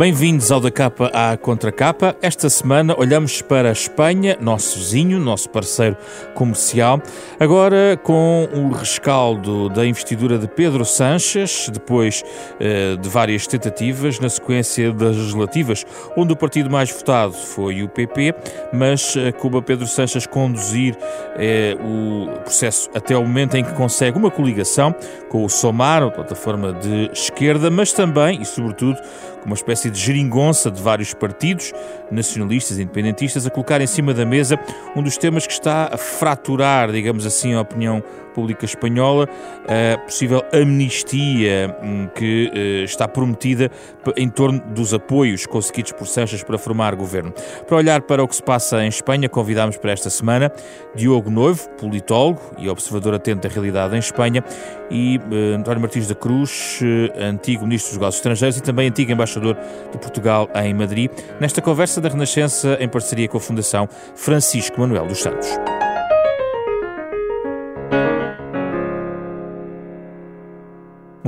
Bem-vindos ao da capa à contracapa. Esta semana olhamos para a Espanha, nosso vizinho, nosso parceiro comercial, agora com o rescaldo da investidura de Pedro Sanches, depois eh, de várias tentativas na sequência das legislativas, onde o partido mais votado foi o PP, mas eh, cuba Pedro Sanches conduzir eh, o processo até o momento em que consegue uma coligação com o Somar, a plataforma de esquerda, mas também e sobretudo com uma espécie de geringonça de vários partidos, nacionalistas e independentistas, a colocar em cima da mesa um dos temas que está a fraturar, digamos assim, a opinião pública espanhola, a possível amnistia hum, que eh, está prometida em torno dos apoios conseguidos por Sanches para formar governo. Para olhar para o que se passa em Espanha, convidámos para esta semana Diogo Noivo, politólogo e observador atento da realidade em Espanha, e uh, António Martins da Cruz, uh, antigo ministro dos Negócios Estrangeiros e também antigo embaixador de Portugal em Madrid, nesta conversa da Renascença em parceria com a Fundação Francisco Manuel dos Santos.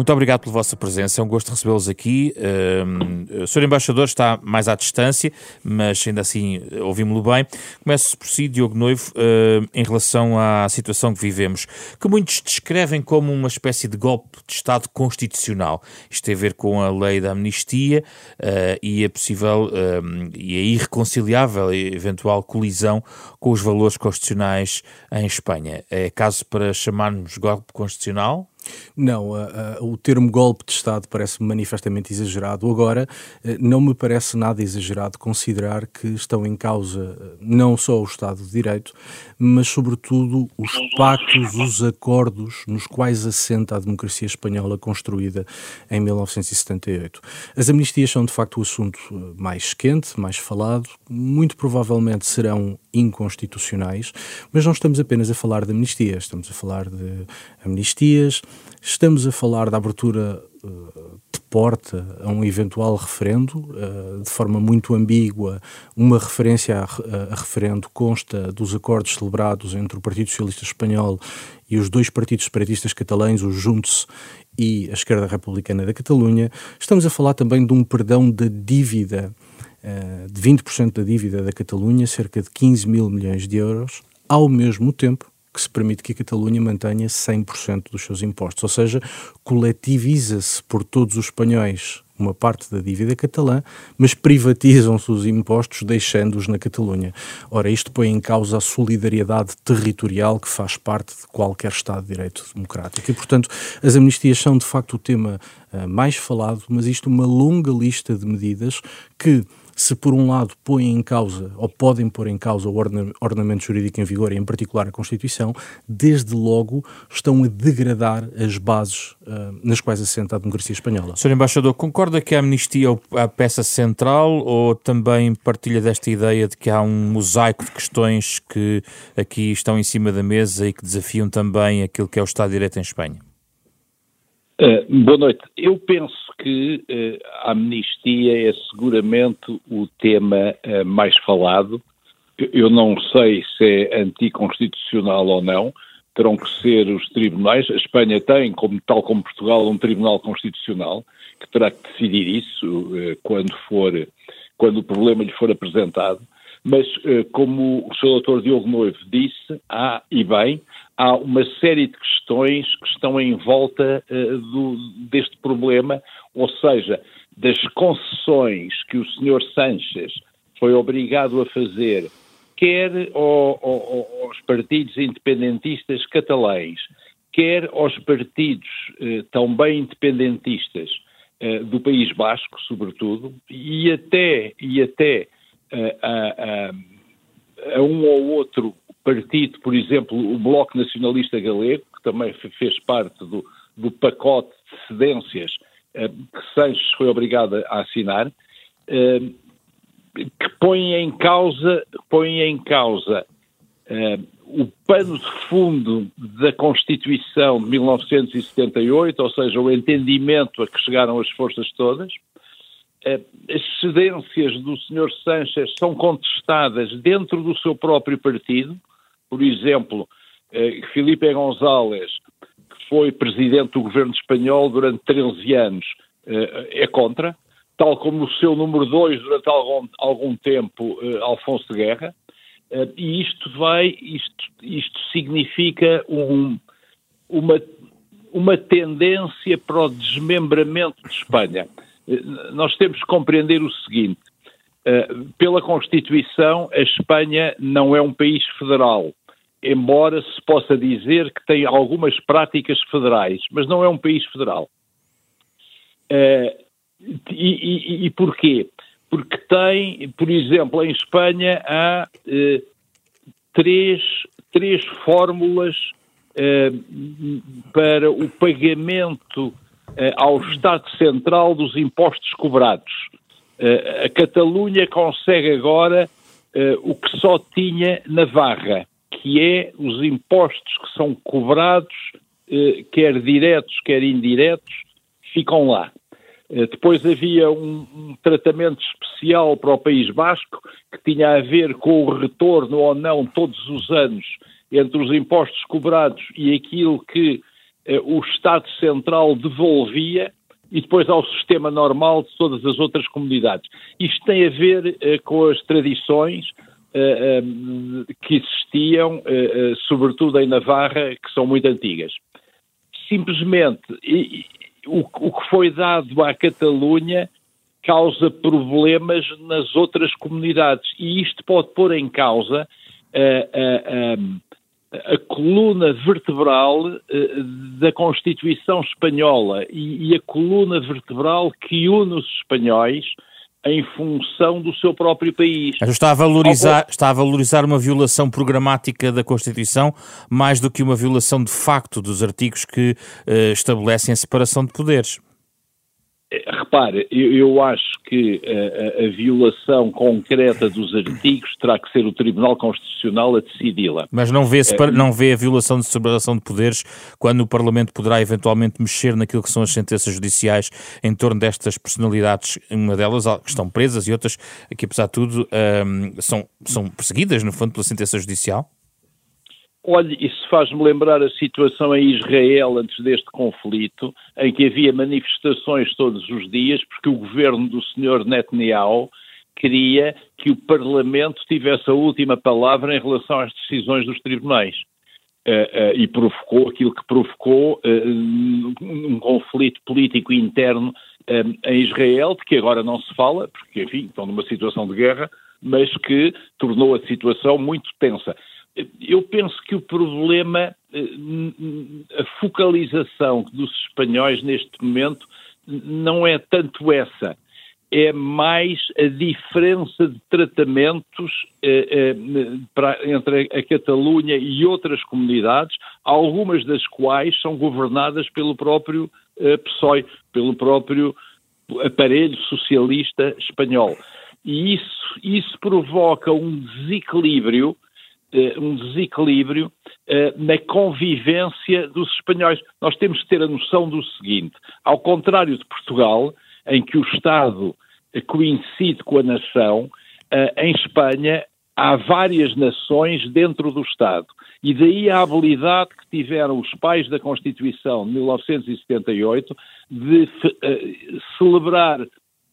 Muito obrigado pela vossa presença, é um gosto recebê-los aqui. Uh, o Sr. Embaixador está mais à distância, mas ainda assim ouvimos-lo bem. Começo por si, Diogo Noivo, uh, em relação à situação que vivemos, que muitos descrevem como uma espécie de golpe de Estado constitucional. Isto tem a ver com a lei da amnistia uh, e a possível e a irreconciliável eventual colisão com os valores constitucionais em Espanha. É caso para chamarmos golpe constitucional? Não, o termo golpe de Estado parece-me manifestamente exagerado. Agora, uh, não me parece nada exagerado considerar que estão em causa não só o Estado de Direito, mas, sobretudo, os pactos, os acordos nos quais assenta a democracia espanhola construída em 1978. As amnistias são, de facto, o assunto mais quente, mais falado, muito provavelmente serão inconstitucionais, mas não estamos apenas a falar de amnistias, estamos a falar de amnistias, estamos a falar da abertura uh, de porta a um eventual referendo, uh, de forma muito ambígua. Uma referência a, referendo consta dos acordos celebrados entre o Partido Socialista Espanhol e os dois partidos separatistas catalães, o Junts e a Esquerda Republicana da Catalunha. Estamos a falar também de um perdão da dívida uh, de 20% da dívida da Catalunha, cerca de 15 mil milhões de euros, ao mesmo tempo que se permite que a Catalunha mantenha 100% dos seus impostos, ou seja, coletiviza-se por todos os espanhóis uma parte da dívida catalã, mas privatizam-se os impostos deixando-os na Catalunha. Ora, isto põe em causa a solidariedade territorial que faz parte de qualquer Estado de Direito democrático. E, portanto, as amnistias são de facto o tema uh, mais falado, mas isto uma longa lista de medidas que se por um lado põem em causa, ou podem pôr em causa o ordenamento jurídico em vigor, e em particular a Constituição, desde logo estão a degradar as bases uh, nas quais assenta a democracia espanhola. Sr. Embaixador, concorda que a amnistia é a peça central ou também partilha desta ideia de que há um mosaico de questões que aqui estão em cima da mesa e que desafiam também aquilo que é o Estado de Direito em Espanha? Uh, boa noite. Eu penso que uh, a amnistia é seguramente o tema uh, mais falado. Eu não sei se é anticonstitucional ou não, terão que ser os tribunais. A Espanha tem, como, tal como Portugal, um tribunal constitucional que terá que decidir isso quando for, quando o problema lhe for apresentado. Mas, como o Sr. Doutor Diogo Noivo disse, há, e bem, há uma série de questões que estão em volta uh, do, deste problema, ou seja, das concessões que o Sr. Sanches foi obrigado a fazer, quer ao, ao, aos partidos independentistas catalães, quer aos partidos uh, também independentistas uh, do País Basco, sobretudo, e até, e até a, a, a um ou outro partido, por exemplo, o Bloco Nacionalista Galego, que também fez parte do, do pacote de cedências eh, que Sanches foi obrigado a assinar, eh, que põe em causa, põe em causa eh, o pano de fundo da Constituição de 1978, ou seja, o entendimento a que chegaram as forças todas, as cedências do Sr. Sanches são contestadas dentro do seu próprio partido, por exemplo, eh, Filipe González, que foi presidente do governo espanhol durante 13 anos, eh, é contra. tal como o seu número dois durante algum, algum tempo, Alfonso Guerra, e isto vai, isto, isto significa um, uma, uma tendência para o desmembramento de Espanha. Nós temos que compreender o seguinte: pela Constituição, a Espanha não é um país federal embora se possa dizer que tem algumas práticas federais, mas não é um país federal. Uh, e, e, e, porquê? Porque tem, por exemplo, em Espanha há três, três fórmulas para o pagamento ao Estado Central dos impostos cobrados. a Catalunha consegue agora o que só tinha Navarra que é os impostos que são cobrados, eh, quer diretos, quer indiretos, ficam lá. Eh, depois havia um, um, tratamento especial para o País Basco, que tinha a ver com o retorno ou não, todos os anos, entre os impostos cobrados e aquilo que eh, o Estado Central devolvia, e depois ao sistema normal de todas as outras comunidades. Isto tem a ver eh, com as tradições, um, que existiam, sobretudo em Navarra, que são muito antigas. Simplesmente, o, o que foi dado à Catalunha causa problemas nas outras comunidades e isto pode pôr em causa a, coluna vertebral da Constituição espanhola e, e, a coluna vertebral que une os espanhóis em função do seu próprio país. Está a valorizar, está a valorizar uma violação programática da Constituição mais do que uma violação de facto dos artigos que uh, estabelecem a separação de poderes. Eh, repare, eu, eu acho que a, a, violação concreta dos artigos terá que ser o Tribunal Constitucional a decidi-la. Mas não vê, é, não vê a violação de separação de poderes quando o Parlamento poderá eventualmente mexer naquilo que são as sentenças judiciais em torno destas personalidades, uma delas que estão presas e outras que, apesar de tudo, um, são, são perseguidas, no fundo, pela sentença judicial? Olhe, isso faz-me lembrar a situação em Israel antes deste conflito, em que havia manifestações todos os dias, porque o governo do senhor Netanyahu queria que o Parlamento tivesse a última palavra em relação às decisões dos tribunais. Uh, uh, e provocou aquilo que provocou uh, um conflito político interno em Israel, de que agora não se fala, porque, enfim, estão numa situação de guerra, mas que tornou a situação muito tensa eu penso que o problema, eh, a focalização dos espanhóis neste momento não é tanto essa, é mais a diferença de tratamentos eh, eh, para, entre a Catalunha e outras comunidades, algumas das quais são governadas pelo próprio eh, PSOE, pelo próprio aparelho socialista espanhol. E isso, isso provoca um desequilíbrio um desequilíbrio uh, na convivência dos espanhóis. Nós temos que ter a noção do seguinte: ao contrário de Portugal, em que o Estado coincide com a nação, em Espanha há várias nações dentro do Estado. E daí a habilidade que tiveram os pais da Constituição de 1978 de celebrar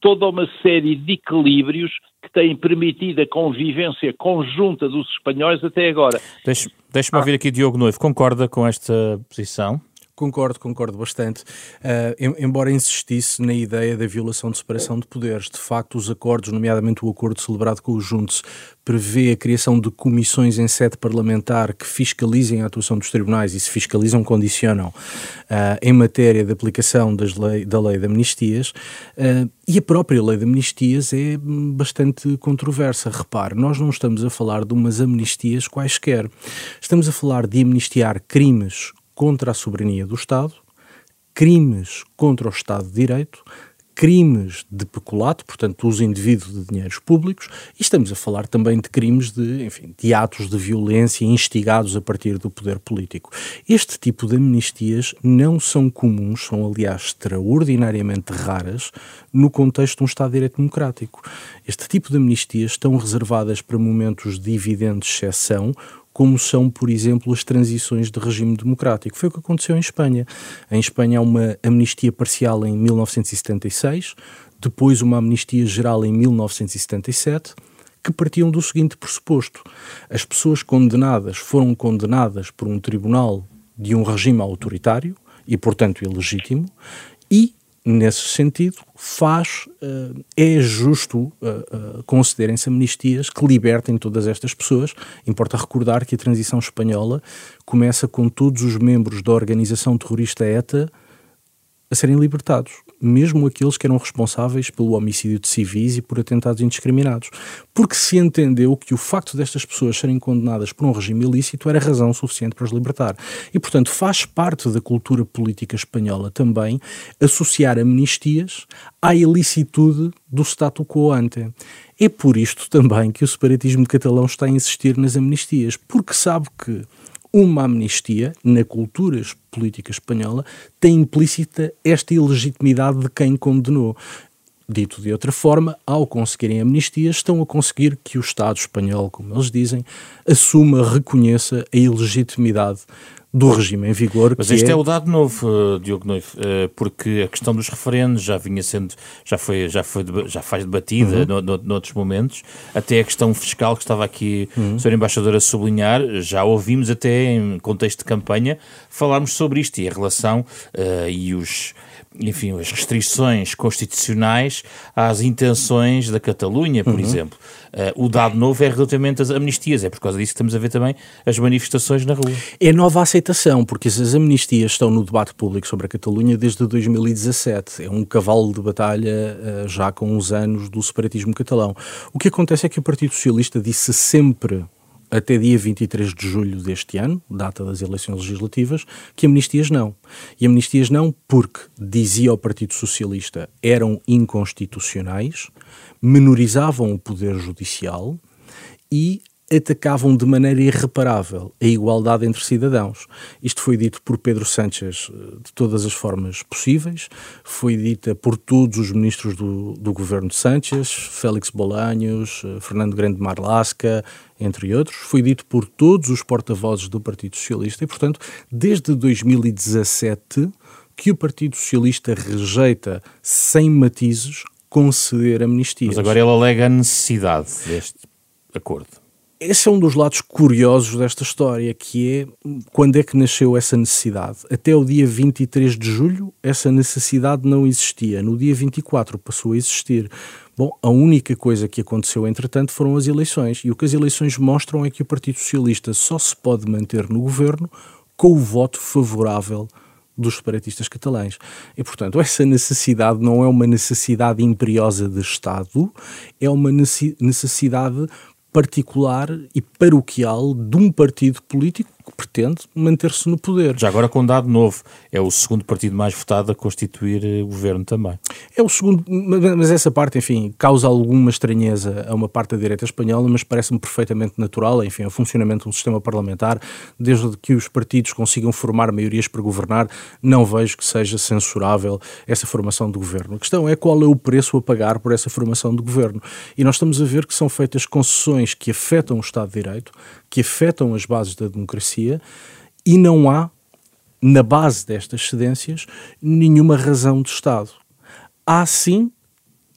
toda uma série de equilíbrios que têm permitido a convivência conjunta dos espanhóis até agora. Deixe-me deixe ouvir aqui Diogo Noivo. Concorda com esta posição? Concordo, concordo bastante. Uh, embora insistisse na ideia da violação de separação de poderes, de facto, os acordos, nomeadamente o acordo celebrado com o Juntos, prevê a criação de comissões em sede parlamentar que fiscalizem a atuação dos tribunais e se fiscalizam, condicionam uh, em matéria de aplicação lei, da lei de amnistias. Uh, e a própria lei de amnistias é bastante controversa. Repare, nós não estamos a falar de umas amnistias quaisquer. Estamos a falar de amnistiar crimes contra a soberania do Estado, crimes contra o Estado de Direito, crimes de peculato, portanto, uso indevido de dinheiros públicos, e estamos a falar também de crimes de, enfim, de atos de violência instigados a partir do poder político. Este tipo de amnistias não são comuns, são aliás extraordinariamente raras no contexto de um Estado de Direito democrático. Este tipo de amnistias estão reservadas para momentos de evidente exceção, como são, por exemplo, as transições de regime democrático. Foi o que aconteceu em Espanha. Em Espanha há uma amnistia parcial em 1976, depois uma amnistia geral em 1977, que partiam do seguinte pressuposto: as pessoas condenadas foram condenadas por um tribunal de um regime autoritário e, portanto, ilegítimo, e nesse sentido, faz, uh, é justo uh, uh, concederem-se amnistias que libertem todas estas pessoas. Importa recordar que a transição espanhola começa com todos os membros da organização terrorista ETA a serem libertados, mesmo aqueles que eram responsáveis pelo homicídio de civis e por atentados indiscriminados. Porque se entendeu que o facto destas pessoas serem condenadas por um regime ilícito era razão suficiente para os libertar. E, portanto, faz parte da cultura política espanhola também associar amnistias à ilicitude do status quo ante. É por isto também que o separatismo catalão está a insistir nas amnistias, porque sabe que uma amnistia, na cultura política espanhola, tem implícita esta ilegitimidade de quem condenou. Dito de outra forma, ao conseguirem amnistia, estão a conseguir que o Estado espanhol, como eles dizem, assuma, reconheça a ilegitimidade do regime em vigor. Mas este é... é... o dado novo, uh, Diogo Noivo, uh, porque a questão dos referendos já vinha sendo, já foi, já foi, já faz debatida uhum. no, no, noutros momentos, até a questão fiscal que estava aqui uhum. o Sr. Embaixador a sublinhar, já ouvimos até em contexto de campanha falarmos sobre isto e a relação uh, e os enfim, as restrições constitucionais às intenções da Catalunha, por uhum. exemplo. Uh, o dado novo é relativamente às amnistias, é por causa disso que estamos a ver também as manifestações na rua. É nova aceitação, porque as amnistias estão no debate público sobre a Catalunha desde 2017. É um cavalo de batalha uh, já com uns anos do separatismo catalão. O que acontece é que o Partido Socialista disse sempre até dia 23 de julho deste ano, data das eleições legislativas, que amnistias não. E amnistias não porque, dizia o Partido Socialista, eram inconstitucionais, menorizavam o poder judicial e atacavam de maneira irreparável a igualdade entre cidadãos. Isto foi dito por Pedro Sánchez eh, de todas as formas possíveis, foi dita por todos os ministros do, do governo de Sánchez, Félix Bolanhos, eh, Fernando Grande Marlasca, entre outros, foi dito por todos os porta-vozes do Partido Socialista e, portanto, desde 2017 que o Partido Socialista rejeita sem matizes conceder amnistias. Mas agora ele alega a necessidade deste acordo. Esse é um dos lados curiosos desta história, que é quando é que nasceu essa necessidade. Até o dia 23 de julho, essa necessidade não existia. No dia 24 passou a existir. Bom, a única coisa que aconteceu, entretanto, foram as eleições. E o que as eleições mostram é que o Partido Socialista só se pode manter no governo com o voto favorável dos separatistas catalães. E, portanto, essa necessidade não é uma necessidade imperiosa de Estado, é uma necessidade particular e paroquial de um partido político que pretende manter-se no poder. Já agora com um dado novo, é o segundo partido mais votado a constituir eh, governo também. É o segundo, mas essa parte, enfim, causa alguma estranheza a uma parte da direita espanhola, mas parece-me perfeitamente natural, enfim, o funcionamento de um sistema parlamentar, desde que os partidos consigam formar maiorias para governar, não vejo que seja censurável essa formação de governo. A questão é qual é o preço a pagar por essa formação de governo. E nós estamos a ver que são feitas concessões que afetam o Estado de Direito, que afetam as bases da democracia e não há, na base destas cedências, nenhuma razão de Estado. Há sim,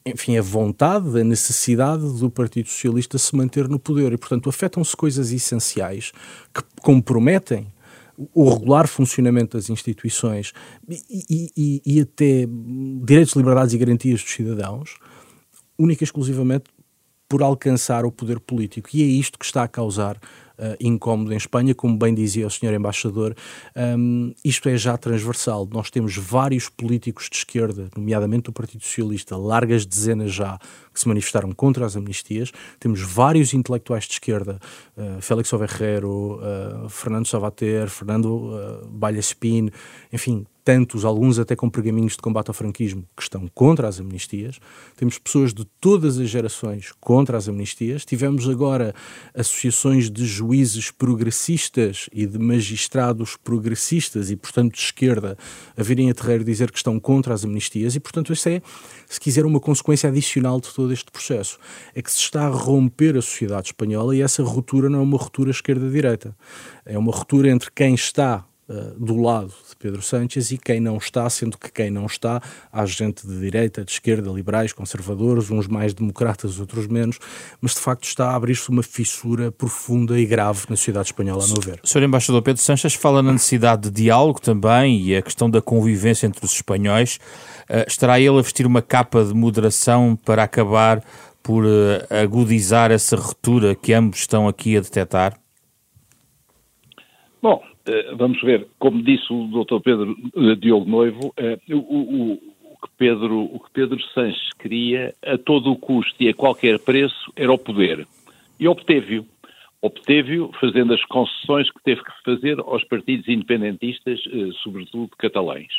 enfim, a vontade, a necessidade do Partido Socialista se manter no poder e, portanto, afetam-se coisas essenciais que comprometem o regular funcionamento das instituições e, e, e, até direitos, liberdades e garantias dos cidadãos, única e exclusivamente por alcançar o poder político. E é isto que está a causar uh, incómodo em Espanha, como bem dizia o senhor embaixador, um, isto é já transversal. Nós temos vários políticos de esquerda, nomeadamente do Partido Socialista, largas dezenas já, que se manifestaram contra as amnistias. Temos vários intelectuais de esquerda, uh, Félix Overrero, uh, Fernando Savater, Fernando uh, Balhaspin, enfim, tantos, alguns até com pergaminhos de combate ao franquismo, que estão contra as amnistias. Temos pessoas de todas as gerações contra as amnistias. Tivemos agora associações de juízes progressistas e de magistrados progressistas e, portanto, de esquerda, a virem a terreiro dizer que estão contra as amnistias. E, portanto, isso é, se quiser, uma consequência adicional de todo este processo. É que se está a romper a sociedade espanhola e essa ruptura não é uma ruptura esquerda-direita. É uma ruptura entre quem está uh, do lado de Pedro Sánchez e quem não está, sendo que quem não está, há gente de direita, de esquerda, liberais, conservadores, uns mais democratas, outros menos, mas de facto está a abrir-se uma fissura profunda e grave na sociedade espanhola, a meu ver. Sr. Embaixador Pedro Sánchez fala na necessidade de diálogo também e a questão da convivência entre os espanhóis. Uh, estará ele a vestir uma capa de moderação para acabar por uh, agudizar essa ruptura que ambos estão aqui a detectar? Bom, eh, vamos ver, como disse o Dr. Pedro eh, Diogo Noivo, eh, o, o, o, que Pedro, o que Pedro Sanches queria a todo o custo e a qualquer preço era o poder. E obteve-o. Obteve-o fazendo as concessões que teve que fazer aos partidos independentistas, sobretudo catalães.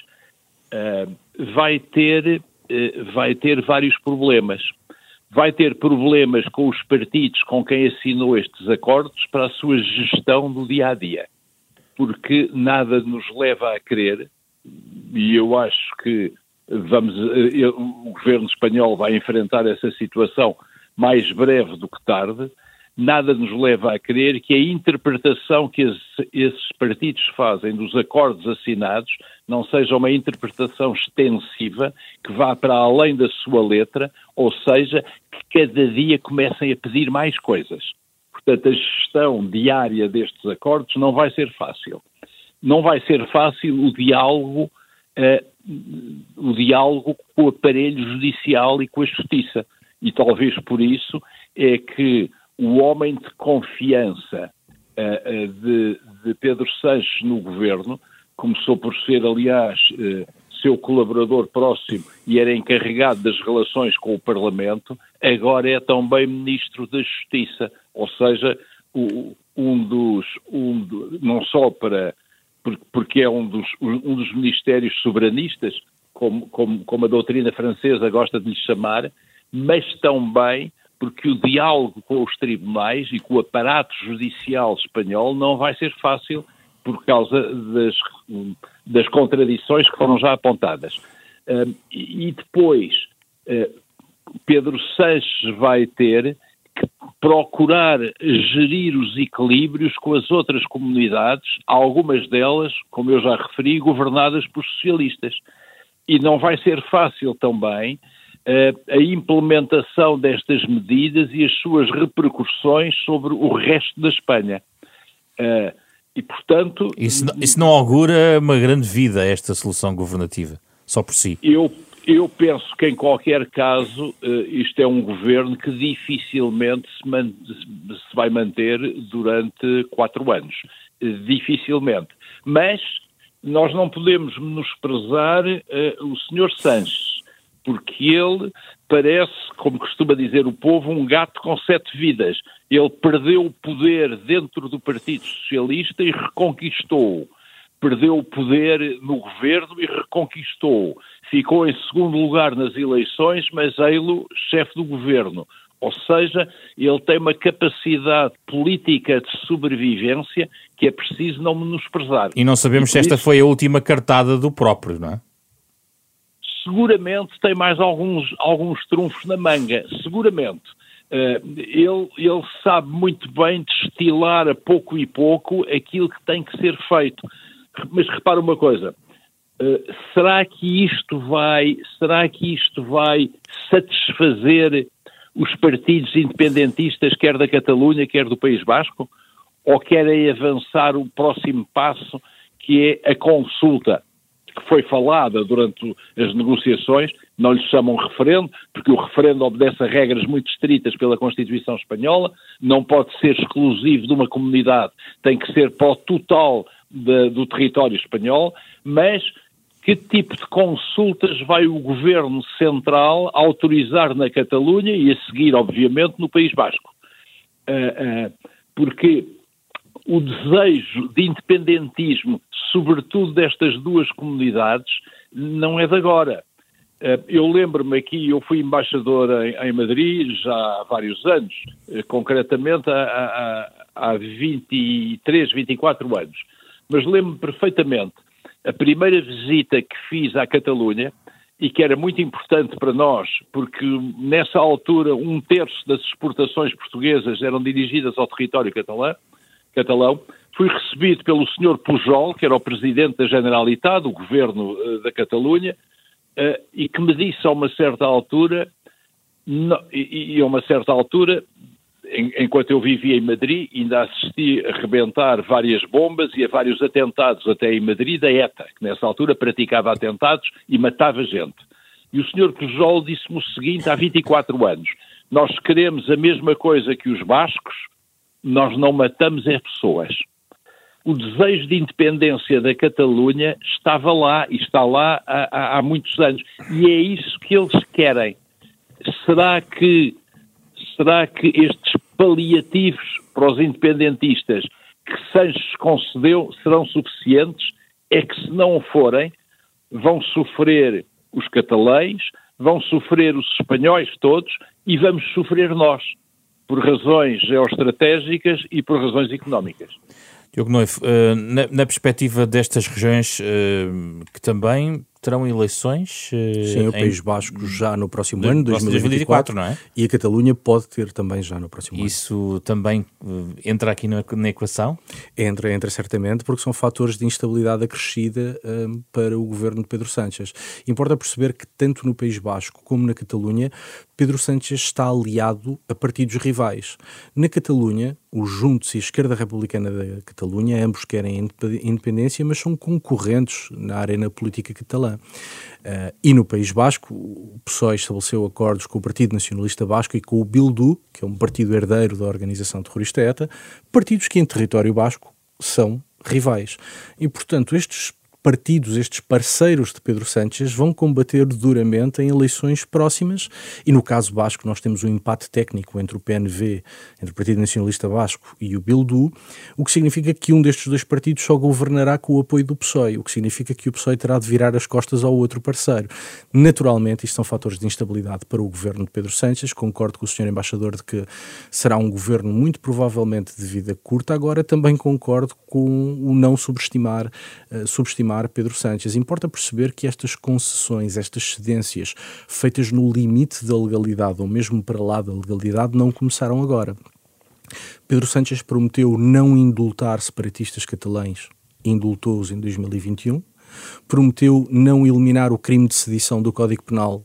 Vai ter, vai ter vários problemas. Vai ter problemas com os partidos com quem assinou estes acordos para a sua gestão do dia a dia porque nada nos leva a crer, e eu acho que vamos, eh, o governo espanhol vai enfrentar essa situação mais breve do que tarde, nada nos leva a crer que a interpretação que esses partidos fazem dos acordos assinados não seja uma interpretação extensiva que vá para além da sua letra, ou seja, que cada dia comecem a pedir mais coisas. Portanto, a gestão diária destes acordos não vai ser fácil. Não vai ser fácil o diálogo, uh, o diálogo com o aparelho judicial e com a justiça. E talvez por isso é que o homem de confiança uh, uh, de, de, Pedro Sanches no governo começou por ser, aliás, seu colaborador próximo e era encarregado das relações com o Parlamento, agora é também Ministro da Justiça, ou seja, um dos, um não só para, porque é um dos, um dos ministérios soberanistas, como, como, como a doutrina francesa gosta de lhe chamar, mas também porque o diálogo com os tribunais e com o aparato judicial espanhol não vai ser fácil por causa das, das contradições que foram já apontadas. Uh, e depois, uh, Pedro Sanches vai ter que procurar gerir os equilíbrios com as outras comunidades, algumas delas, como eu já referi, governadas por socialistas. E não vai ser fácil também uh, a implementação destas medidas e as suas repercussões sobre o resto da Espanha. Uh, e, portanto... Isso, isso não augura uma grande vida, esta solução governativa, só por si? Eu, eu penso que, em qualquer caso, uh, isto é um governo que dificilmente se, man se vai manter durante quatro anos. Uh, dificilmente. Mas nós não podemos menosprezar uh, o Sr. Sanches, porque ele parece, como costuma dizer o povo, um gato com sete vidas. Ele perdeu o poder dentro do Partido Socialista e reconquistou. Perdeu o poder no governo e reconquistou. Ficou em segundo lugar nas eleições, mas ele chefe do governo. Ou seja, ele tem uma capacidade política de sobrevivência que é preciso não menosprezar. E não sabemos se esta foi a última cartada do próprio, não é? Seguramente tem mais alguns, alguns trunfos na manga, seguramente. Uh, ele, ele sabe muito bem destilar a pouco e pouco aquilo que tem que ser feito. Mas repara uma coisa, uh, será que isto vai, será que isto vai satisfazer os partidos independentistas, quer da Catalunha, quer do País Basco? Ou querem avançar o próximo passo, que é a consulta? Que foi falada durante as negociações, não lhe chamam referendo, porque o referendo obedece a regras muito estritas pela Constituição Espanhola, não pode ser exclusivo de uma comunidade, tem que ser para o total de, do território espanhol, mas que tipo de consultas vai o governo central autorizar na Catalunha e a seguir, obviamente, no País Basco? Uh, uh, porque o desejo de independentismo, sobretudo destas duas comunidades, não é de agora. Eh, eu lembro-me aqui, eu fui embaixador em, Madrid já há vários anos, eh, concretamente há, há, há 23, 24 anos. Mas lembro-me perfeitamente a primeira visita que fiz à Catalunha, e que era muito importante para nós, porque nessa altura um terço das exportações portuguesas eram dirigidas ao território catalão, catalão. Fui recebido pelo Sr. Pujol, que era o presidente da Generalitat, do governo uh, da Catalunha, uh, e que me disse a uma certa altura, e, e, a uma certa altura, em, enquanto eu vivia em Madrid, ainda assisti a rebentar várias bombas e a vários atentados até em Madrid da ETA, que nessa altura praticava atentados e matava gente. E o Sr. Pujol disse-me o seguinte há 24 anos: Nós queremos a mesma coisa que os bascos, nós não matamos as pessoas. O desejo de independência da Catalunha estava lá e está lá há, há, há muitos anos. E é isso que eles querem. Será que, será que estes paliativos para os independentistas que Sanches concedeu serão suficientes? É que se não forem, vão sofrer os catalães, vão sofrer os espanhóis todos e vamos sofrer nós por razões geoestratégicas e por razões económicas. Diogo Noivo, eh, na, na perspectiva destas regiões eh, que também terão eleições. Uh, Sim, o País Basco já no próximo de, ano, 2024, 2024, não é? E a Catalunha pode ter também já no próximo Isso ano. Isso também entra aqui na, na, equação? Entra, entra certamente, porque são fatores de instabilidade acrescida um, para o governo de Pedro Sánchez. Importa perceber que tanto no País Basco como na Catalunha, Pedro Sánchez está aliado a partidos rivais. Na Catalunha, os Juntos e a Esquerda Republicana da Catalunha, ambos querem independência, mas são concorrentes na arena política catalã. Uh, e no País Basco, o PSOE estabeleceu acordos com o Partido Nacionalista Basco e com o Bildu, que é um partido herdeiro da organização terrorista ETA, partidos que em território basco são rivais. E, portanto, estes partidos, estes parceiros de Pedro Sánchez, vão combater duramente em eleições próximas e no caso basco nós temos um empate técnico entre o PNV, entre o Partido Nacionalista Basco e o Bildu, o que significa que um destes dois partidos só governará com o apoio do PSOE, o que significa que o PSOE terá de virar as costas ao outro parceiro. Naturalmente, isto são fatores de instabilidade para o governo de Pedro Sánchez, concordo com o senhor embaixador de que será um governo muito provavelmente de vida curta, agora também concordo com o não subestimar, uh, subestimar Pedro Sánchez. Importa perceber que estas concessões, estas cedências feitas no limite da legalidade ou mesmo para lá da legalidade não começaram agora. Pedro Sánchez prometeu não indultar separatistas catalães, indultou-os em 2021. Prometeu não eliminar o crime de sedição do Código Penal,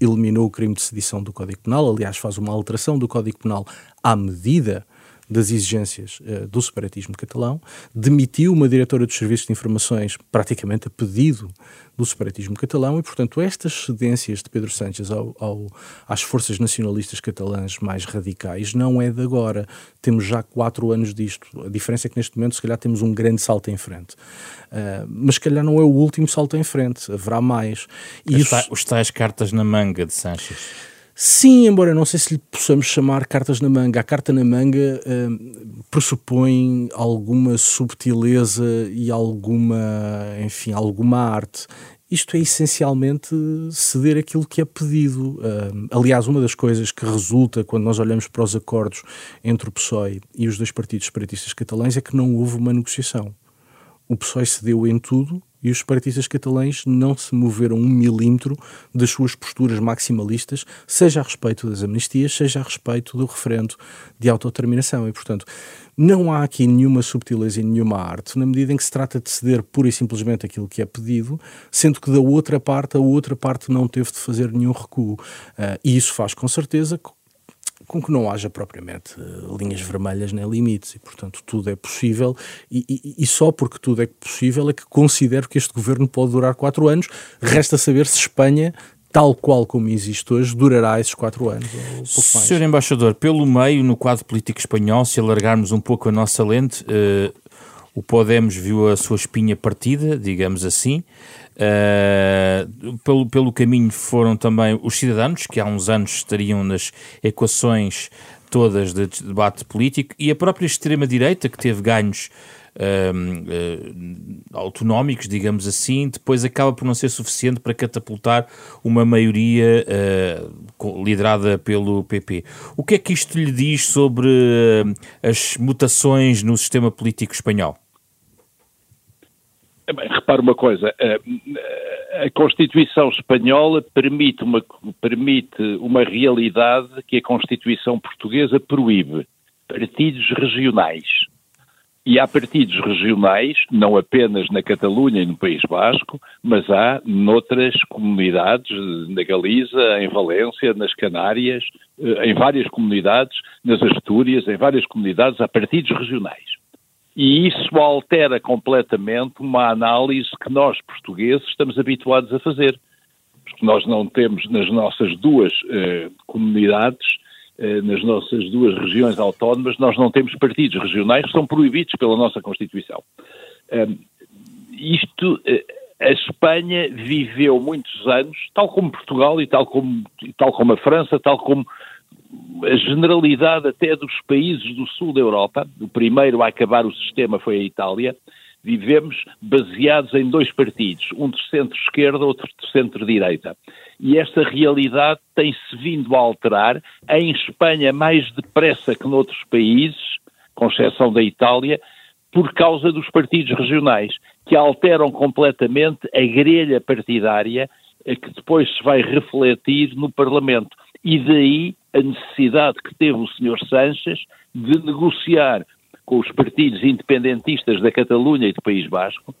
eliminou o crime de sedição do Código Penal, aliás, faz uma alteração do Código Penal à medida das exigências uh, do separatismo catalão, demitiu uma diretora dos serviços de informações praticamente a pedido do separatismo catalão e, portanto, estas cedências de Pedro Sánchez ao, ao, às forças nacionalistas catalãs mais radicais não é de agora. Temos já quatro anos disto. A diferença é que neste momento, se calhar, temos um grande salto em frente. Uh, mas, se calhar, não é o último salto em frente. Haverá mais. E os, isso... os tais cartas na manga de Sánchez. Sim, embora não sei se lhe possamos chamar cartas na manga. A carta na manga uh, pressupõe alguma subtileza e alguma, enfim, alguma arte. Isto é essencialmente ceder aquilo que é pedido. Uh, aliás, uma das coisas que resulta quando nós olhamos para os acordos entre o PSOE e os dois partidos separatistas catalães é que não houve uma negociação. O PSOE cedeu em tudo e os separatistas catalães não se moveram um milímetro das suas posturas maximalistas, seja a respeito das amnistias, seja a respeito do referendo de autodeterminação. E, portanto, não há aqui nenhuma subtileza e nenhuma arte, na medida em que se trata de ceder pura e simplesmente aquilo que é pedido, sendo que da outra parte, a outra parte não teve de fazer nenhum recuo. Uh, e isso faz com certeza com que não haja propriamente uh, linhas vermelhas nem limites e, portanto, tudo é possível e, e, e, só porque tudo é possível é que considero que este governo pode durar quatro anos. Resta saber se Espanha tal qual como existe hoje, durará esses quatro anos. Um Senhor Embaixador, pelo meio, no quadro político espanhol, se alargarmos um pouco a nossa lente, uh, o Podemos viu a sua espinha partida, digamos assim. Uh, pelo, pelo caminho foram também os cidadãos, que há uns anos estariam nas equações todas de debate político e a própria extrema-direita, que teve ganhos uh, autonómicos, digamos assim, depois acaba por não ser suficiente para catapultar uma maioria uh, liderada pelo PP. O que é que isto lhe diz sobre as mutações no sistema político espanhol? Repare uma coisa, a Constituição espanhola permite uma, permite uma realidade que a Constituição portuguesa proíbe, partidos regionais. E há partidos regionais, não apenas na Catalunha e no País Basco, mas há noutras comunidades, na Galiza, em Valência, nas Canárias, eh, em várias comunidades, nas Astúrias, em várias comunidades, há partidos regionais. E isso altera completamente uma análise que nós, portugueses, estamos habituados a fazer. Porque nós não temos nas nossas duas eh, comunidades eh, nas nossas duas regiões autónomas, nós não temos partidos regionais que são proibidos pela nossa Constituição. Isto, eh, a Espanha viveu muitos anos, tal como Portugal e tal como, tal como a França, tal como a generalidade até dos países do sul da Europa, o primeiro a acabar o sistema foi a Itália, vivemos baseados em dois partidos, um de centro-esquerda, outro de centro-direita. E esta realidade tem-se vindo a alterar, em Espanha mais depressa que noutros países, com exceção da Itália, por causa dos partidos regionais, que alteram completamente a grelha partidária que depois se vai refletir no Parlamento. E daí a necessidade que teve o Sr. Sanches de negociar com os partidos independentistas da Catalunha e do País Basco,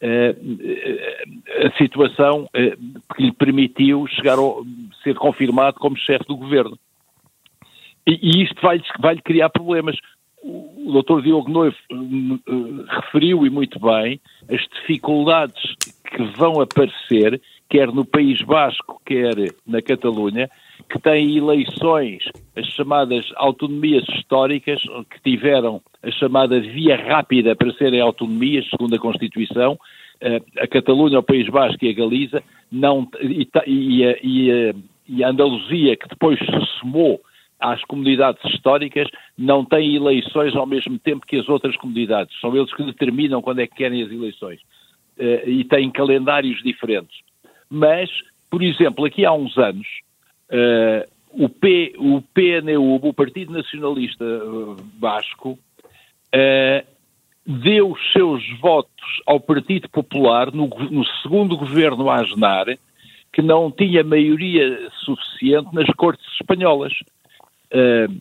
eh, eh, a situação eh, que lhe permitiu chegar a ser confirmado como chefe do governo. E, isto vai-lhe vai criar problemas. O Dr. Diogo Noivo referiu e muito bem as dificuldades que vão aparecer, quer no País Basco, quer na Catalunha, que têm eleições, as chamadas autonomias históricas, que tiveram a chamada via rápida para serem autonomias, segundo a Constituição, eh, a Catalunha, o País Basco e a Galiza, não, e, e, e, e a Andaluzia, que depois se somou às comunidades históricas, não têm eleições ao mesmo tempo que as outras comunidades. São eles que determinam quando é que querem as eleições. Eh, e têm calendários diferentes. Mas, por exemplo, aqui há uns anos, o, P, o PNU, o Partido Nacionalista Basco, uh, deu os seus votos ao Partido Popular no, no segundo governo a Agenar, que não tinha maioria suficiente nas cortes espanholas. Uh,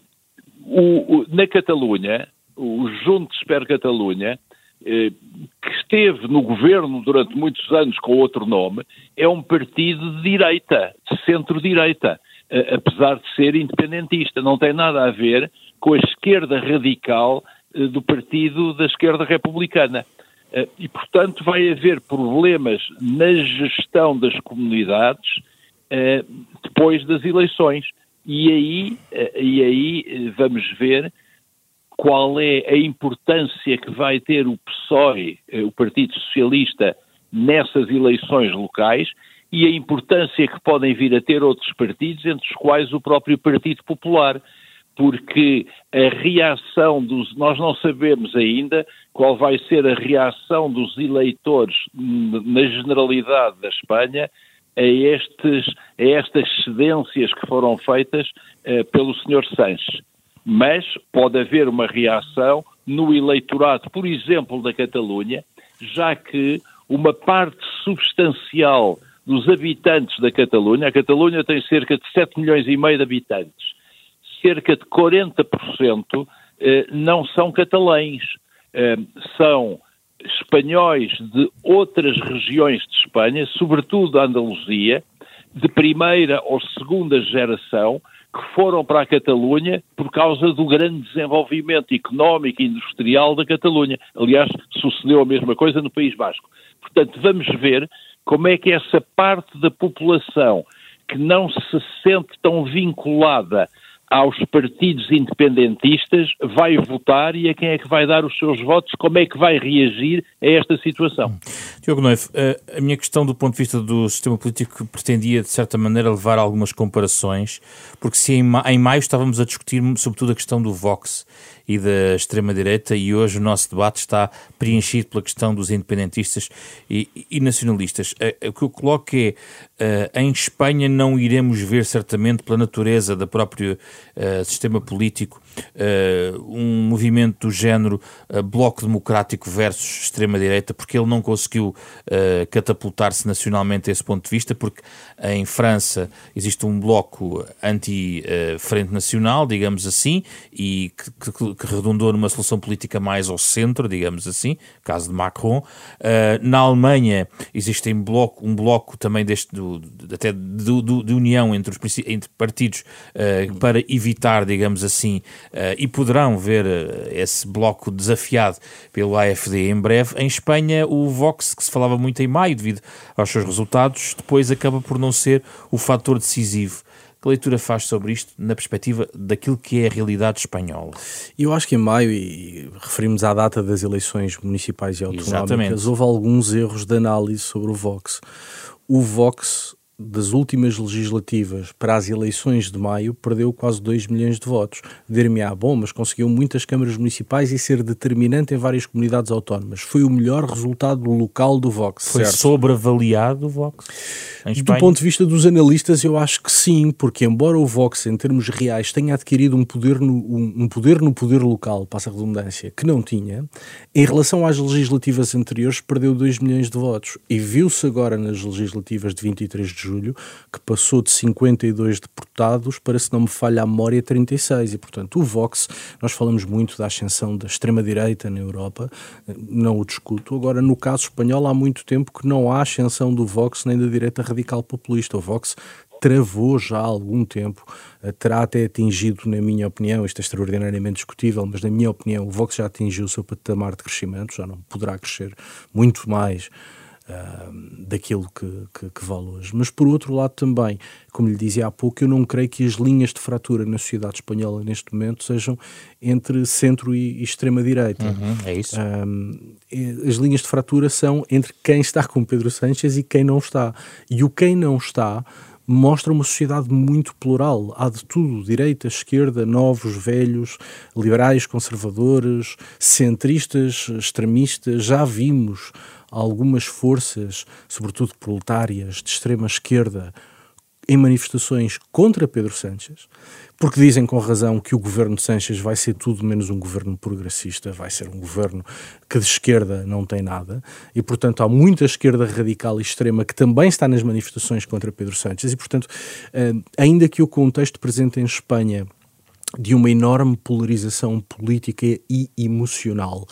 o, o, na Catalunha, o Juntos per Catalunha, que esteve no governo durante muitos anos com outro nome, é um partido de direita, de centro-direita, apesar de ser independentista. Não tem nada a ver com a esquerda radical eh, do partido da esquerda republicana. Eh, e, portanto, vai haver problemas na gestão das comunidades eh, depois das eleições. E aí, e aí vamos ver qual é a importância que vai ter o PSOE, eh, o Partido Socialista, nessas eleições locais e a importância que podem vir a ter outros partidos, entre os quais o próprio Partido Popular, porque a reação dos. Nós não sabemos ainda qual vai ser a reação dos eleitores na generalidade da Espanha a, estes, a estas cedências que foram feitas uh, pelo Sr. Sanches mas pode haver uma reação no eleitorado, por exemplo, da Catalunha, já que uma parte substancial dos habitantes da Catalunha, a Catalunha tem cerca de 7 milhões e meio de habitantes, cerca de 40% eh, não são catalães, eh, são espanhóis de outras regiões de Espanha, sobretudo da Andaluzia, de primeira ou segunda geração, que foram para a Catalunha por causa do grande desenvolvimento económico e industrial da Catalunha. Aliás, sucedeu a mesma coisa no País Basco. Portanto, vamos ver como é que essa parte da população que não se sente tão vinculada aos partidos independentistas vai votar e a quem é que vai dar os seus votos, como é que vai reagir a esta situação. Diogo Noivo, eh, a minha questão do ponto de vista do sistema político pretendia, de certa maneira, levar algumas comparações, porque se em maio estávamos a discutir sobretudo a questão do Vox e da extrema-direita e hoje o nosso debate está preenchido pela questão dos independentistas e, e nacionalistas. O que eu coloco é, uh, em Espanha não iremos ver certamente pela natureza do próprio uh, sistema político um movimento do género Bloco Democrático versus extrema-direita, porque ele não conseguiu catapultar-se nacionalmente a esse ponto de vista, porque em França existe um bloco anti-frente nacional, digamos assim, e que, que, que redundou numa solução política mais ao centro, digamos assim, caso de Macron. Na Alemanha existe um bloco, um bloco também deste, do, até de, de, união entre, os, entre partidos para evitar, digamos assim, e poderão ver esse bloco desafiado pelo AFD em breve. Em Espanha, o Vox, que se falava muito em maio devido aos seus resultados, depois acaba por não ser o fator decisivo que leitura faz sobre isto na perspectiva daquilo que é a realidade espanhola? Eu acho que em maio, e referimos à data das eleições municipais e autonómicas, Exatamente. houve alguns erros de análise sobre o Vox. O Vox das últimas legislativas para as eleições de maio, perdeu quase 2 milhões de votos. Dir-me, ah, bom, mas conseguiu muitas câmaras municipais e ser determinante em várias comunidades autónomas. Foi o melhor resultado local do Vox. Foi certo? sobreavaliado o Vox? Do ponto de vista dos analistas, eu acho que sim, porque embora o Vox, em termos reais, tenha adquirido um poder no, um, um poder, no poder local, passa a redundância, que não tinha, em relação às legislativas anteriores, perdeu 2 milhões de votos. E viu-se agora nas legislativas de 23 de julho que passou de 52 deputados para, se não me falha a memória, 36. E, portanto, o Vox, nós falamos muito da ascensão da extrema-direita na Europa, não o discuto. Agora, no caso espanhol, há muito tempo que não há ascensão do Vox nem da direita radical populista. O Vox travou já há algum tempo, eh, terá até atingido, na minha opinião, isto é extraordinariamente discutível, mas na minha opinião o Vox já atingiu o seu patamar de crescimento, já não poderá crescer muito mais uh, daquilo que, que, que, vale hoje. Mas por outro lado também, como lhe dizia há pouco, eu não creio que as linhas de fratura na sociedade espanhola neste momento sejam entre centro e, e extrema-direita. Uhum, é isso. as linhas de fratura são entre quem está com Pedro Sánchez e quem não está. E o quem não está mostra uma sociedade muito plural. Há de tudo: direita, esquerda, novos, velhos, liberais, conservadores, centristas, extremistas. Já vimos algumas forças, sobretudo proletárias, de extrema esquerda, em manifestações contra Pedro Sánchez, porque dizem com razão que o governo de Sánchez vai ser tudo menos um governo progressista, vai ser um governo que de esquerda não tem nada, e portanto há muita esquerda radical e extrema que também está nas manifestações contra Pedro Sánchez, e portanto, eh, ainda que o contexto presente em Espanha de uma enorme polarização política e emocional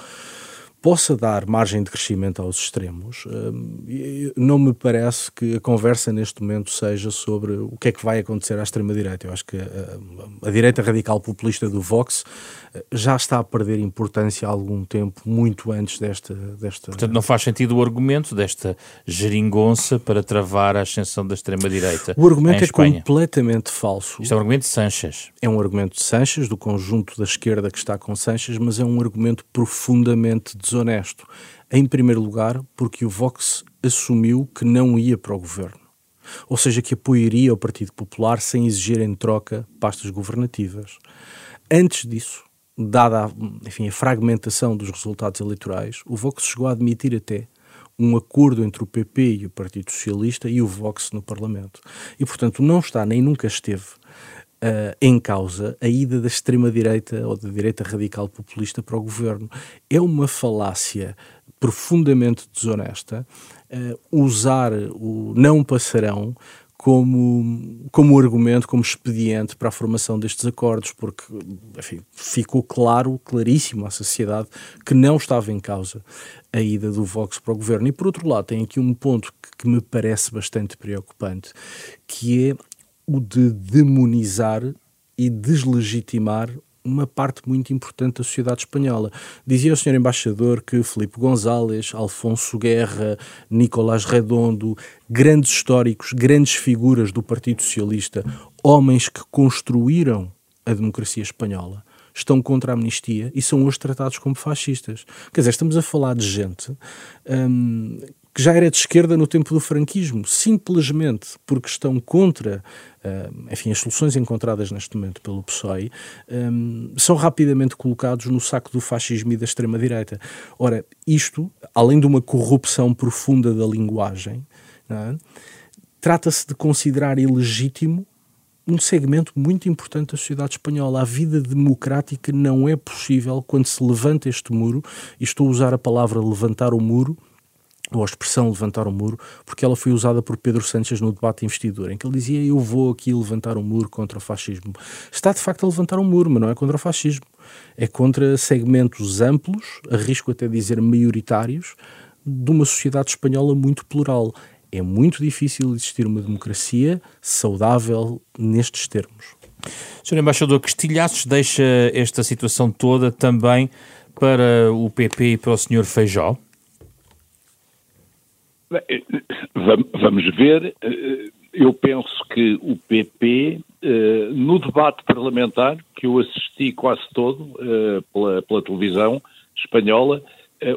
possa dar margem de crescimento aos extremos, hum, não me parece que a conversa neste momento seja sobre o que é que vai acontecer à extrema-direita. Eu acho que a, a, direita radical populista do Vox eh, já está a perder importância há algum tempo, muito antes desta. desta... Portanto, não faz sentido o argumento desta geringonça para travar a ascensão da extrema-direita. O argumento é Espanha. completamente falso. Isto é um argumento de Sanches. É um argumento de Sanches, do conjunto da esquerda que está com Sanches, mas é um argumento profundamente desonesto desonesto. Em primeiro lugar, porque o Vox assumiu que não ia para o governo. Ou seja, que apoiaria o Partido Popular sem exigir em troca pastas governativas. Antes disso, dada a, enfim, a fragmentação dos resultados eleitorais, o Vox chegou a admitir até um acordo entre o PP e o Partido Socialista e o Vox no Parlamento. E, portanto, não está nem nunca esteve uh, em causa a ida da extrema-direita ou da direita radical populista para o governo. É uma falácia profundamente desonesta uh, usar o não passarão como, como argumento, como expediente para a formação destes acordos, porque enfim, ficou claro, claríssimo à sociedade, que não estava em causa a ida do Vox para o governo. E por outro lado, tem aqui um ponto que, que me parece bastante preocupante, que é o de demonizar e deslegitimar uma parte muito importante da sociedade espanhola. Dizia o senhor embaixador que Felipe González, Alfonso Guerra, Nicolás Redondo, grandes históricos, grandes figuras do Partido Socialista, homens que construíram a democracia espanhola estão contra a amnistia e são hoje tratados como fascistas. Quer dizer, estamos a falar de gente hum, que já era de esquerda no tempo do franquismo, simplesmente porque estão contra uh, enfim, as soluções encontradas neste momento pelo PSOE, um, são rapidamente colocados no saco do fascismo e da extrema-direita. Ora, isto, além de uma corrupção profunda da linguagem, é? trata-se de considerar ilegítimo um segmento muito importante da sociedade espanhola. A vida democrática não é possível quando se levanta este muro, e estou a usar a palavra levantar o muro, ou a expressão levantar o muro, porque ela foi usada por Pedro Sánchez no debate de investidura, em que ele dizia eu vou aqui levantar um muro contra o fascismo. Está de facto a levantar um muro, mas não é contra o fascismo. É contra segmentos amplos, arrisco até dizer maioritários, de uma sociedade espanhola muito plural. É muito difícil existir uma democracia saudável nestes termos. Sr. Embaixador, que estilhaços deixa esta situação toda também para o PP e para o Sr. Feijó? Eh, vamos ver. Eh, eu penso que o PP, eh, no debate parlamentar, que eu assisti quase todo pela, pela televisão espanhola,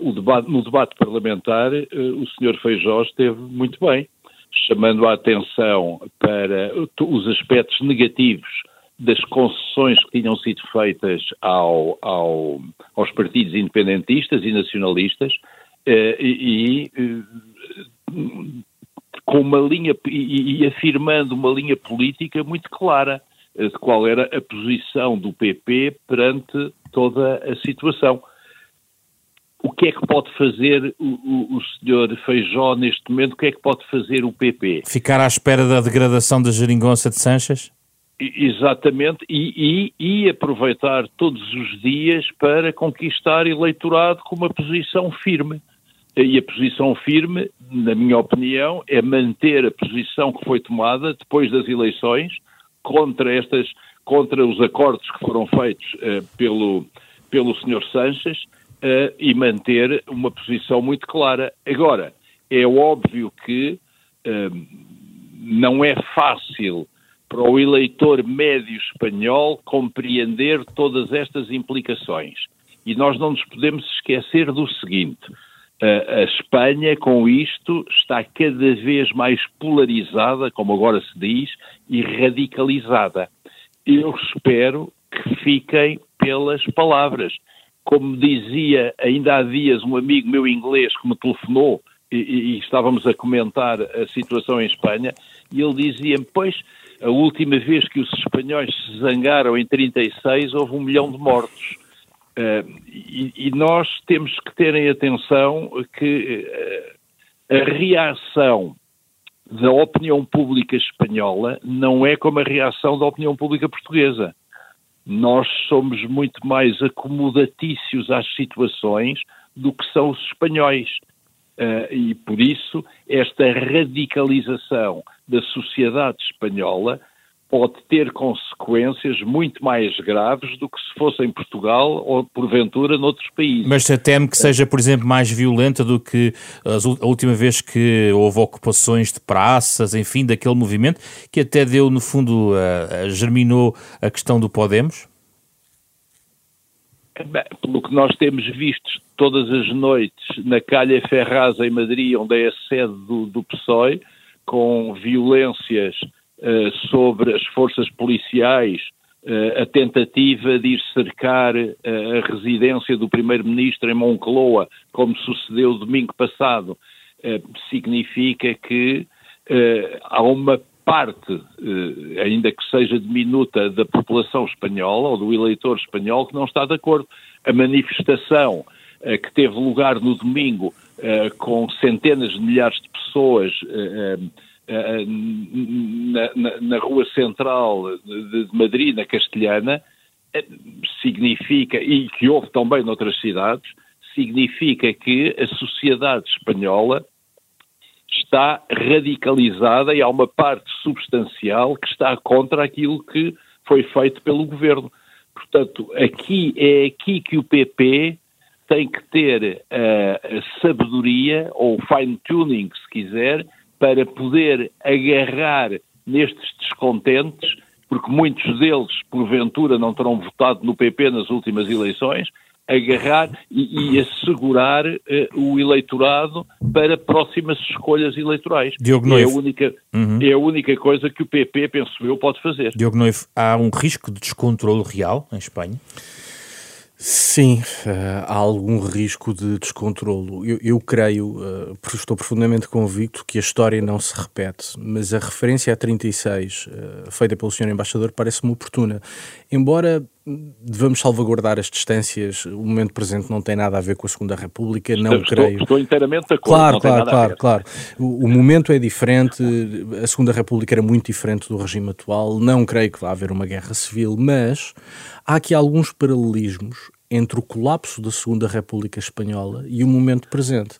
o debate, no debate parlamentar, o Sr. Feijó esteve muito bem, chamando a atenção para os aspectos negativos das concessões que tinham sido feitas ao, ao, aos partidos independentistas e nacionalistas e, e com uma linha e, e, afirmando uma linha política muito clara eh, de qual era a posição do PP perante toda a situação. O que é que pode fazer o, o, o senhor Feijó neste momento? O que é que pode fazer o PP? Ficar à espera da degradação da geringonça de Sanches? Exatamente, e, e, e, aproveitar todos os dias para conquistar eleitorado com uma posição firme. E a posição firme, na minha opinião, é manter a posição que foi tomada depois das eleições contra estas, contra os acordos que foram feitos uh, pelo, pelo Sr. Sanches uh, e manter uma posição muito clara. Agora, é óbvio que uh, não é fácil para o eleitor médio espanhol compreender todas estas implicações. E nós não nos podemos esquecer do seguinte: a Espanha, com isto, está cada vez mais polarizada, como agora se diz, e radicalizada. Eu espero que fiquem pelas palavras. Como dizia ainda há dias um amigo meu inglês que me telefonou e, e estávamos a comentar a situação em Espanha, e ele dizia-me: Pois, a última vez que os espanhóis se zangaram em 36 houve um milhão de mortos. Uh, e, e, nós temos que ter em atenção que uh, a reação da opinião pública espanhola não é como a reação da opinião pública portuguesa. Nós somos muito mais acomodatícios às situações do que são os espanhóis. Uh, e por isso, esta radicalização da sociedade espanhola pode ter consequências muito mais graves do que se fosse em Portugal ou, porventura, noutros países. Mas você teme que seja, por exemplo, mais violenta do que a última vez que houve ocupações de praças, enfim, daquele movimento, que até deu, no fundo, uh, germinou a questão do Podemos? Bem, pelo que nós temos visto todas as noites na Calha Ferraz, em Madrid, onde é a sede do, do PSOE, com violências sobre as forças policiais, uh, a tentativa de ir cercar uh, a residência do Primeiro-Ministro em Moncloa, como sucedeu domingo passado, significa que há uma parte, ainda que seja diminuta, da população espanhola ou do eleitor espanhol que não está de acordo. A manifestação que teve lugar no domingo com centenas de milhares de pessoas eh, na, na, na, rua central de, Madrid, na Castelhana, eh, significa, e que houve também noutras cidades, significa que a sociedade espanhola está radicalizada e há uma parte substancial que está contra aquilo que foi feito pelo governo. Portanto, aqui é aqui que o PP tem que ter a, a sabedoria, ou fine-tuning, se quiser, para poder agarrar nestes descontentes porque muitos deles, porventura, não terão votado no PP nas últimas eleições, agarrar e, e assegurar uh, o eleitorado para próximas escolhas eleitorais. Diogo é, a única, uhum. é a única coisa que o PP, penso eu, pode fazer. Diogo Noivo, há um risco de descontrole real em Espanha? Sim, uh, há algum risco de descontrolo. Eu, eu creio, uh, estou profundamente convicto que a história não se repete, mas a referência a 36, uh, feita pelo Sr. Embaixador, parece-me oportuna. Embora devamos salvaguardar as distâncias, o momento presente não tem nada a ver com a Segunda República, não estou, creio. Estou inteiramente de acordo. Claro, claro, claro, claro. O, o, momento é diferente, a Segunda República era muito diferente do regime atual, não creio que vá haver uma guerra civil, mas há aqui alguns paralelismos entre o colapso da Segunda República Espanhola e o momento presente.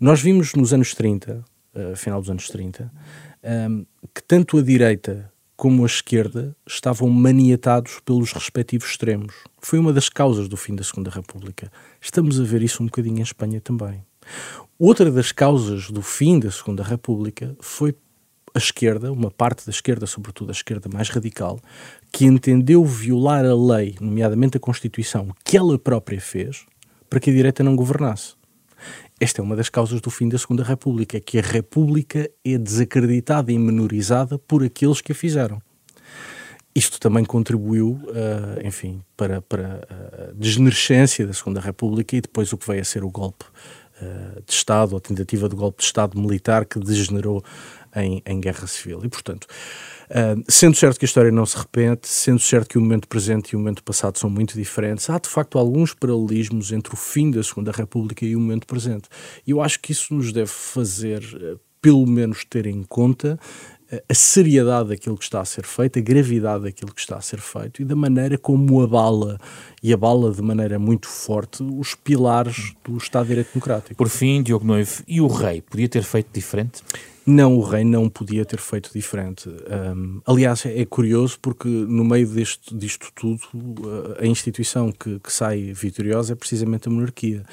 Nós vimos nos anos 30, uh, eh, final dos anos 30, um, ehm, que tanto a direita como a esquerda estavam maniatados pelos respectivos extremos. Foi uma das causas do fim da Segunda República. Estamos a ver isso um bocadinho em Espanha também. Outra das causas do fim da Segunda República foi a esquerda, uma parte da esquerda, sobretudo a esquerda mais radical, que entendeu violar a lei, nomeadamente a Constituição, que ela própria fez, para que a direita não governasse. Esta é uma das causas do fim da Segunda República, que a República é desacreditada e menorizada por aqueles que a fizeram. Isto também contribuiu, uh, enfim, para, para a desnerescência da Segunda República e depois o que veio a ser o golpe uh, de Estado, a tentativa de golpe de Estado militar que degenerou em, em guerra civil. E, portanto, Uh, sendo certo que a história não se repete, sendo certo que o momento presente e o momento passado são muito diferentes, há de facto alguns paralelismos entre o fim da Segunda República e o momento presente. E eu acho que isso nos deve fazer, uh, pelo menos, ter em conta uh, a seriedade daquilo que está a ser feito, a gravidade daquilo que está a ser feito e da maneira como abala, e abala de maneira muito forte, os pilares do Estado de Direito Democrático. Por fim, Diogo Noivo, e o rei podia ter feito diferente? Não, o rei não podia ter feito diferente. Um, aliás, é curioso porque no meio deste, disto tudo, a instituição que, que sai vitoriosa é precisamente a monarquia.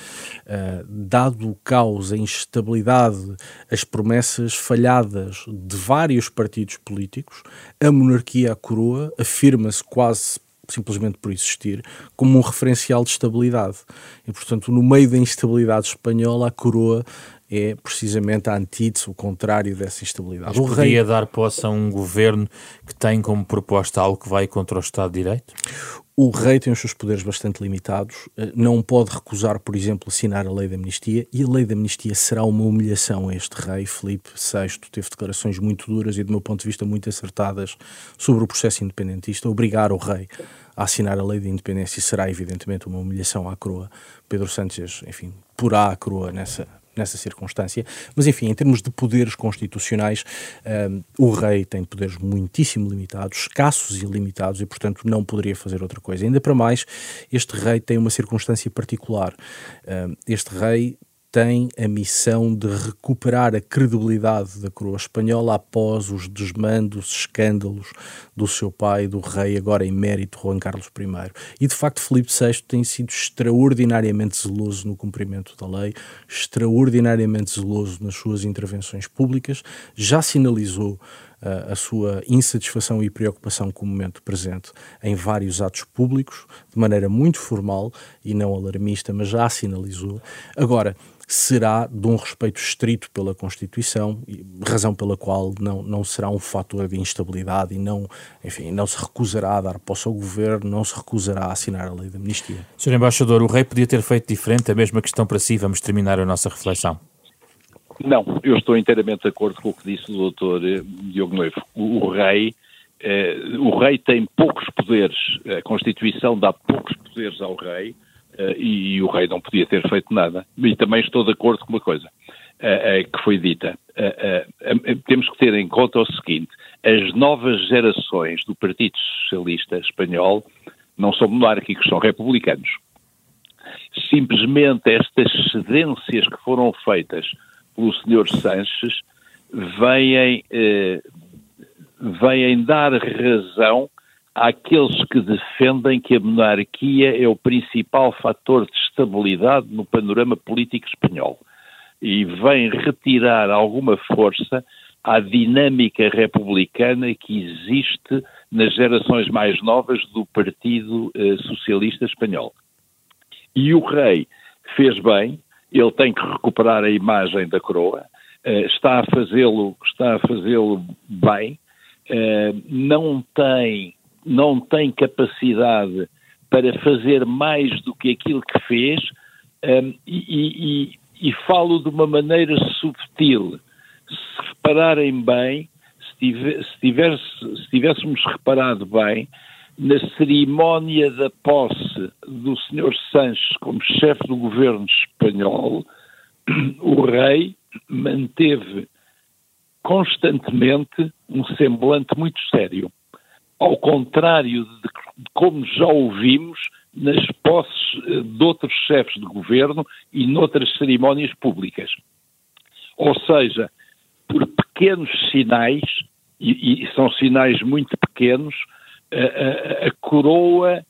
Uh, dado o caos, a instabilidade, as promessas falhadas de vários partidos políticos, a monarquia, a coroa, afirma-se quase simplesmente por existir, como um referencial de estabilidade. E, portanto, no meio da instabilidade espanhola, a coroa é precisamente a antítese, o contrário dessa instabilidade. Mas o podia rei... dar posse a um governo que tem como proposta algo que vai contra o Estado de Direito? O rei tem os seus poderes bastante limitados, eh, não pode recusar, por exemplo, assinar a lei da amnistia, e a lei da amnistia será uma humilhação a este rei. Felipe VI teve declarações muito duras e, do meu ponto de vista, muito acertadas sobre o processo independentista. Obrigar o rei a assinar a lei de independência será, evidentemente, uma humilhação à coroa. Pedro Sánchez, enfim, porá a coroa nessa, nessa circunstância. Mas, enfim, em termos de poderes constitucionais, um, o rei tem poderes muitíssimo limitados, escassos e limitados, e, portanto, não poderia fazer outra coisa. Ainda para mais, este rei tem uma circunstância particular. Um, este rei tem a missão de recuperar a credibilidade da coroa espanhola após os desmandos, escândalos do seu pai, do rei, agora em mérito, Juan Carlos I. E, de facto, Filipe VI tem sido extraordinariamente zeloso no cumprimento da lei, extraordinariamente zeloso nas suas intervenções públicas, já sinalizou a sua insatisfação e preocupação com o momento presente em vários atos públicos, de maneira muito formal e não alarmista, mas já sinalizou. Agora, será de um respeito estrito pela Constituição, razão pela qual não, não será um fator de instabilidade e não, enfim, não se recusará a dar posse ao governo, não se recusará a assinar a lei da amnistia. Sr. Embaixador, o rei podia ter feito diferente, a mesma questão para si, vamos terminar a nossa reflexão. Não, eu estou inteiramente de acordo com o que disse o doutor eh, Diogo Noivo. O, o rei eh, o rei tem poucos poderes, a Constituição dá poucos poderes ao rei, e, e, o rei não podia ter feito nada. E também estou de acordo com uma coisa uh, uh, que foi dita. temos que ter em conta o seguinte: as novas gerações do Partido Socialista Espanhol não são monárquicos, são republicanos. Simplesmente estas cedências que foram feitas pelo Sr. Sanches vêm, vêm dar razão àqueles que defendem que a monarquia é o principal fator de estabilidade no panorama político espanhol e vem retirar alguma força à dinâmica republicana que existe nas gerações mais novas do Partido eh, Socialista Espanhol. E o rei fez bem, ele tem que recuperar a imagem da coroa, eh, está a fazê-lo, está a fazê-lo bem, eh, não tem, não tem capacidade para fazer mais do que aquilo que fez, e, e, e falo de uma maneira subtil se repararem bem, se, tiver, se, se tivéssemos reparado bem, na cerimónia da posse do Sr. Sanches como chefe do governo espanhol, o rei manteve constantemente um semblante muito sério. Ao contrário de como já ouvimos nas posses eh, de outros chefes de governo e noutras cerimónias públicas. Ou seja, por pequenos sinais, e, e são sinais muito pequenos, a, a, a coroa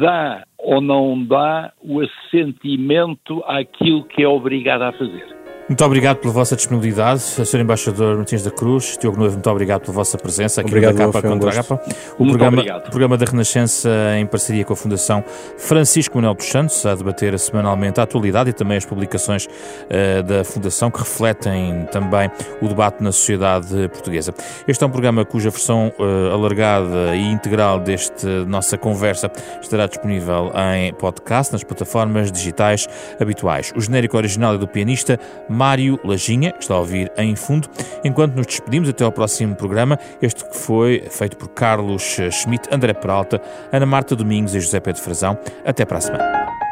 dá ou não dá o assentimento àquilo que é obrigada a fazer. Muito obrigado pela vossa disponibilidade, Sr. Embaixador Martins da Cruz, Diogo Noivo, muito obrigado pela vossa presença aqui obrigado, da Capa contra a Capa. O programa, programa da Renascença em parceria com a Fundação Francisco Manuel dos Santos, a debater semanalmente a atualidade e também as publicações uh, da Fundação que refletem também o debate na sociedade portuguesa. Este é um programa cuja versão uh, alargada e integral deste nossa conversa estará disponível em podcast nas plataformas digitais habituais. O genérico original é do pianista Mário Lajinha, que está a ouvir em fundo. Enquanto nos despedimos até ao próximo programa, este que foi feito por Carlos Schmidt, André Peralta, Ana Marta Domingos e José Pedro Frazão. Até para a semana.